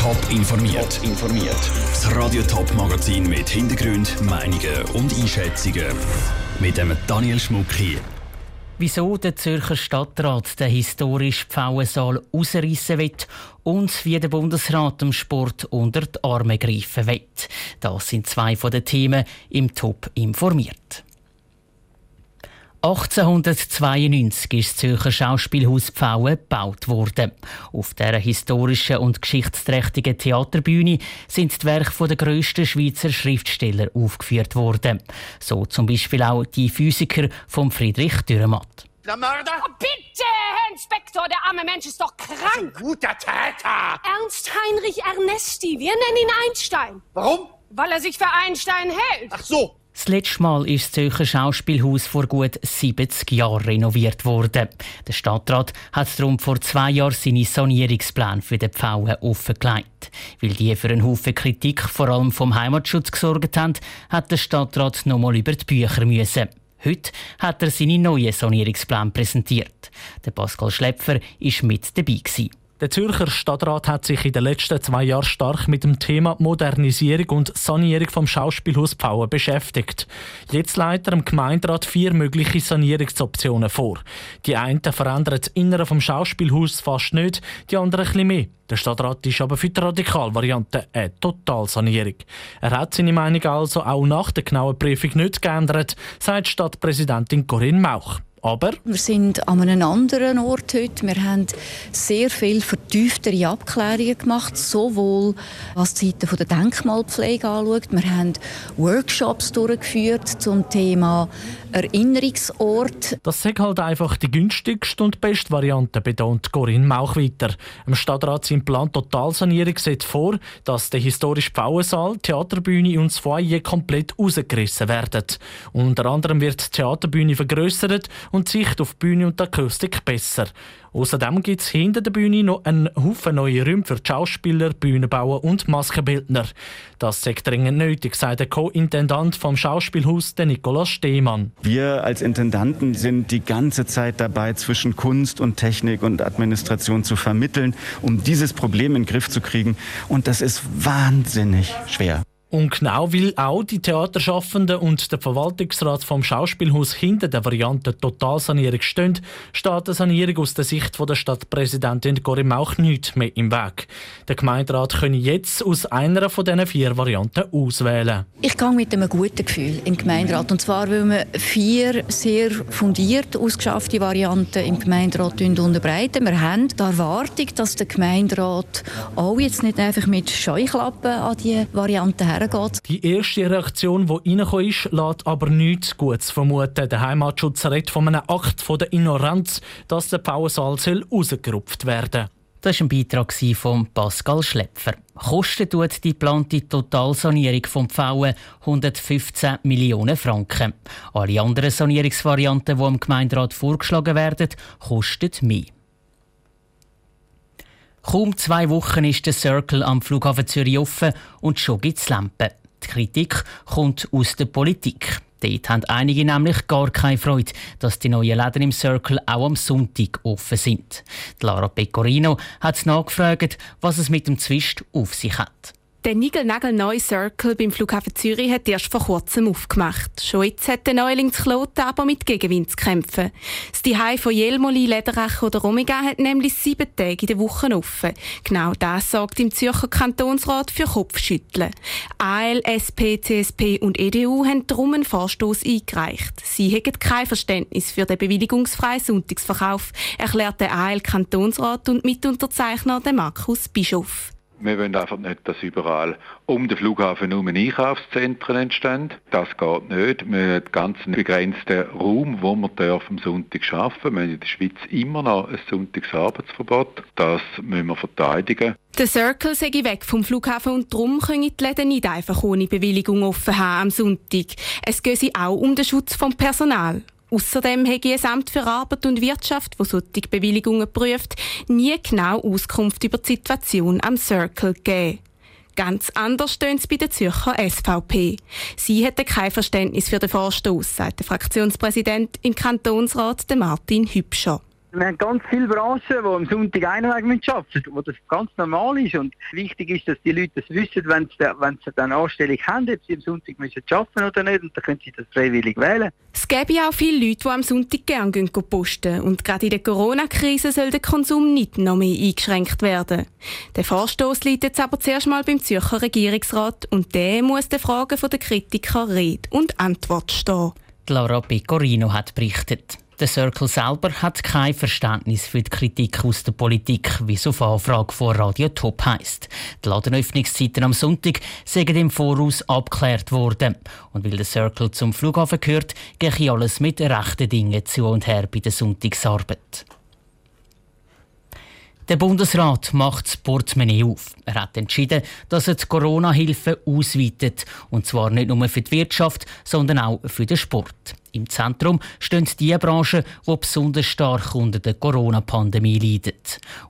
Top informiert. Top informiert. Das Radio Top Magazin mit Hintergrund, Meinungen und Einschätzungen mit dem Daniel Schmuck hier. Wieso der Zürcher Stadtrat den historischen Pfauensaal ausreißen will und wie der Bundesrat dem Sport unter die Arme greifen will. Das sind zwei von den Themen im Top informiert. 1892 ist das Zürcher Schauspielhaus Pfauen gebaut worden. Auf dieser historischen und geschichtsträchtigen Theaterbühne sind die Werke der grössten Schweizer Schriftsteller aufgeführt worden. So zum Beispiel auch die Physiker von Friedrich Dürrematt. Der Mörder? Oh, bitte, Herr Inspektor, der arme Mensch ist doch krank. Ein guter Täter. Ernst Heinrich Ernesti, wir nennen ihn Einstein. Warum? Weil er sich für Einstein hält. Ach so, das letzte Mal ist das Zürcher Schauspielhaus vor gut 70 Jahren renoviert worden. Der Stadtrat hat darum vor zwei Jahren seine Sanierungsplan für den Pfauen offengelegt. Weil die für einen Haufen Kritik vor allem vom Heimatschutz gesorgt haben, hat der Stadtrat nochmal über die Bücher müssen. Heute hat er seinen neuen Sanierungsplan präsentiert. Der Pascal Schlepfer war mit dabei. Gewesen. Der Zürcher Stadtrat hat sich in den letzten zwei Jahren stark mit dem Thema Modernisierung und Sanierung vom Schauspielhaus Pfauen beschäftigt. Jetzt leitet er im Gemeinderat vier mögliche Sanierungsoptionen vor. Die einen verändern das Innere vom Schauspielhaus fast nicht, die anderen bisschen mehr. Der Stadtrat ist aber für die Radikalvariante eine Totalsanierung. Er hat seine Meinung also auch nach der genauen Prüfung nicht geändert, sagt Stadtpräsidentin Corinne Mauch. Aber wir sind an einem anderen Ort heute. Wir haben sehr viel vertieftere Abklärungen gemacht, sowohl was die Seite der Denkmalpflege anschaut. Wir haben Workshops durchgeführt zum Thema Erinnerungsort. Das ist halt einfach die günstigste und beste Variante, betont Corinne Mauch weiter. Im Stadtrat sein Plan Totalsanierung sieht vor, dass der historische Pfauensaal, Theaterbühne und das Foyer komplett rausgerissen werden. Unter anderem wird die Theaterbühne vergrößert und die Sicht auf die Bühne und die Akustik besser. Außerdem gibt es hinter der Bühne noch einen Haufen neue Räume für die Schauspieler, Bühnenbauer und Maskenbildner. Das ist dringend nötig, sagt der Co-Intendant vom Schauspielhaus, der Nikolaus Stehmann. Wir als Intendanten sind die ganze Zeit dabei, zwischen Kunst und Technik und Administration zu vermitteln, um dieses Problem in den Griff zu kriegen. Und das ist wahnsinnig schwer. Und genau weil auch die Theaterschaffenden und der Verwaltungsrat vom Schauspielhaus hinter der Variante Totalsanierung stehen, steht eine Sanierung aus der Sicht der Stadtpräsidentin Corinne Mauch nicht mehr im Weg. Der Gemeinderat könne jetzt aus einer von diesen vier Varianten auswählen. Ich gehe mit einem guten Gefühl im Gemeinderat. Und zwar, weil wir vier sehr fundiert ausgeschaffte Varianten im Gemeinderat unterbreiten. Wir haben die Erwartung, dass der Gemeinderat auch jetzt nicht einfach mit Scheuklappen an die Varianten her hergeht. Die erste Reaktion, die reingekommen ist, lässt aber nichts Gutes vermuten. Der Heimatschutz redet von einem Akt von der Ignoranz, dass der Pauensaal rausgerupft werden das war ein Beitrag von Pascal Schlepfer. Kostet tut die geplante Totalsanierung vom Pfauen 115 Millionen Franken. Alle anderen Sanierungsvarianten, die im Gemeinderat vorgeschlagen werden, kosten mehr. Kaum zwei Wochen ist der Circle am Flughafen Zürich offen und schon gibt es Lampen. Die Kritik kommt aus der Politik. Dort haben einige nämlich gar keine Freude, dass die neuen Läden im Circle auch am Sonntag offen sind. Lara Pecorino hat nachgefragt, was es mit dem Zwist auf sich hat. Der Nigel-Nagel-neue Circle beim Flughafen Zürich hat erst vor kurzem aufgemacht. Schon jetzt hat der Neuling Kloten aber mit Gegenwind zu kämpfen. Das Zuhause von Jelmoli, Lederach oder Omega hat nämlich sieben Tage in der Woche offen. Genau das sorgt im Zürcher Kantonsrat für Kopfschütteln. AL, SP, CSP und EDU haben darum einen Vorstoß eingereicht. Sie hätten kein Verständnis für den bewilligungsfreien Sonntagsverkauf, erklärt der AL-Kantonsrat und Mitunterzeichner Markus Bischof. Wir wollen einfach nicht, dass überall um den Flughafen herum Einkaufszentren entstehen. Das geht nicht. Wir haben einen ganz begrenzten Raum, wo wir am Sonntag arbeiten Wir haben in der Schweiz immer noch ein Sonntagsarbeitsverbot. Das müssen wir verteidigen. Der Circle sei weg vom Flughafen und darum können die Läden nicht einfach ohne Bewilligung offen haben am Sonntag. Es geht auch um den Schutz vom Personal. Außerdem habe ein Amt für Arbeit und Wirtschaft, das solche Bewilligungen prüft, nie genau Auskunft über die Situation am Circle gegeben. Ganz anders stehen es bei der Zürcher SVP. Sie hätte kein Verständnis für den Vorstoß, sagt der Fraktionspräsident im Kantonsrat, Martin Hübscher. Wir haben ganz viele Branchen, die am Sonntag einen Weg arbeiten müssen, wo das ganz normal ist. Und wichtig ist, dass die Leute das wissen, wenn sie, wenn sie eine Anstellung haben, ob sie am Sonntag müssen arbeiten oder nicht. Und dann können sie das freiwillig wählen. Es gäbe ja auch viele Leute, die am Sonntag gerne gehen posten. Und gerade in der Corona-Krise soll der Konsum nicht noch mehr eingeschränkt werden. Der Vorstoß liegt jetzt aber zuerst mal beim Zürcher Regierungsrat. Und der muss den Fragen der Kritiker Rede und Antwort stehen. Laura Pecorino hat berichtet. Der Circle selber hat kein Verständnis für die Kritik aus der Politik, wie es auf Anfrage von Radio Top heisst. Die Ladenöffnungszeiten am Sonntag sind im Voraus abgeklärt worden. Und weil der Circle zum Flughafen gehört, gehe alles mit rechten Dingen zu und her bei der Sonntagsarbeit. Der Bundesrat macht das Portemonnaie auf. Er hat entschieden, dass er die Corona-Hilfe ausweitet. Und zwar nicht nur für die Wirtschaft, sondern auch für den Sport. Im Zentrum stehen die Branchen, die besonders stark unter der Corona-Pandemie leiden.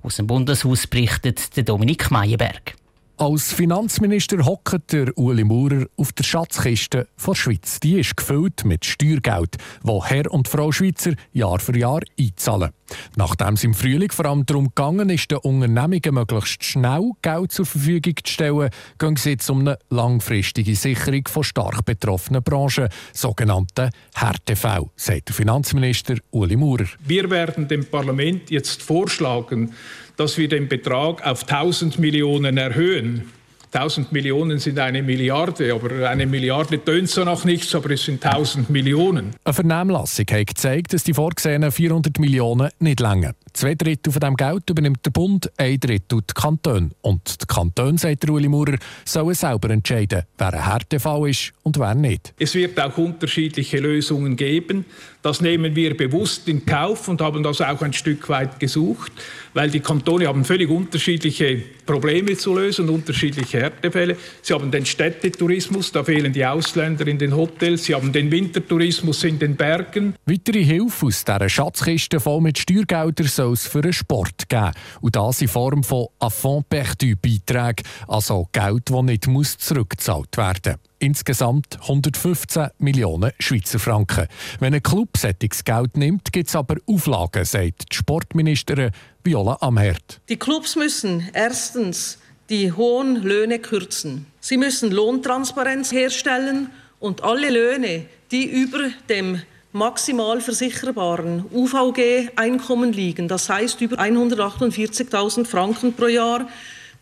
Aus dem Bundeshaus berichtet Dominik Meyerberg. Als Finanzminister hockt der Uli Maurer auf der Schatzkiste der Schweiz. Die ist gefüllt mit Steuergeld, wo Herr und Frau Schweizer Jahr für Jahr einzahlen. Nachdem es im Frühling vor allem darum gegangen ist, den Unternehmungen möglichst schnell Geld zur Verfügung zu stellen, geht es jetzt um eine langfristige Sicherung von stark betroffenen Branchen, sogenannte Härtefälle, sagt der Finanzminister Uli Maurer. Wir werden dem Parlament jetzt vorschlagen, dass wir den Betrag auf 1000 Millionen erhöhen. 1000 Millionen sind eine Milliarde, aber eine Milliarde tönt so noch nichts, aber es sind 1000 Millionen. Eine Vernehmlassung hat gezeigt, dass die vorgesehenen 400 Millionen nicht länger. Zwei Drittel von dem Geld übernimmt der Bund, ein Drittel die Kanton. Und die Kanton, sagt Uli Maurer, sollen selber entscheiden, wer ein Härtefall ist und wer nicht. Es wird auch unterschiedliche Lösungen geben. Das nehmen wir bewusst in Kauf und haben das auch ein Stück weit gesucht, weil die Kantone haben völlig unterschiedliche Probleme zu lösen unterschiedliche Härtefälle. Sie haben den Städtetourismus, da fehlen die Ausländer in den Hotels. Sie haben den Wintertourismus in den Bergen. Weitere Hilfe aus dieser Schatzkiste voll mit Steuergeldern soll es für den Sport geben. Und das in Form von Affront perdu Beiträgen, also Geld, das nicht muss zurückgezahlt werden muss. Insgesamt 115 Millionen Schweizer Franken. Wenn ein Club sättiges Geld nimmt, gibt es aber Auflagen, sagt die Sportministerin Viola Amherd. Die Clubs müssen erstens die hohen Löhne kürzen. Sie müssen Lohntransparenz herstellen und alle Löhne, die über dem maximal versicherbaren UVG-Einkommen liegen, das heißt über 148.000 Franken pro Jahr,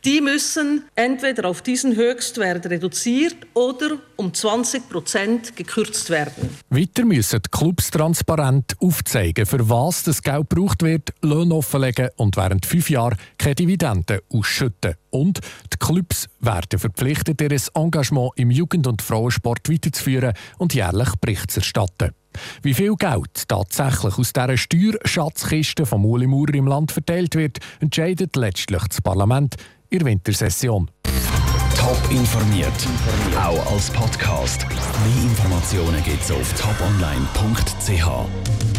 die müssen entweder auf diesen Höchstwert reduziert oder um 20 Prozent gekürzt werden. Weiter müssen die Clubs transparent aufzeigen, für was das Geld gebraucht wird, Löhne offenlegen und während fünf Jahren keine Dividenden ausschütten. Und die Clubs werden verpflichtet, ihr Engagement im Jugend- und Frauensport weiterzuführen und jährlich Bericht zu erstatten. Wie viel Geld tatsächlich aus dieser Steuerschatzkiste vom Uli Maurer im Land verteilt wird, entscheidet letztlich das Parlament in Wintersession. Top informiert, auch als Podcast. Mehr Informationen gibt es auf toponline.ch.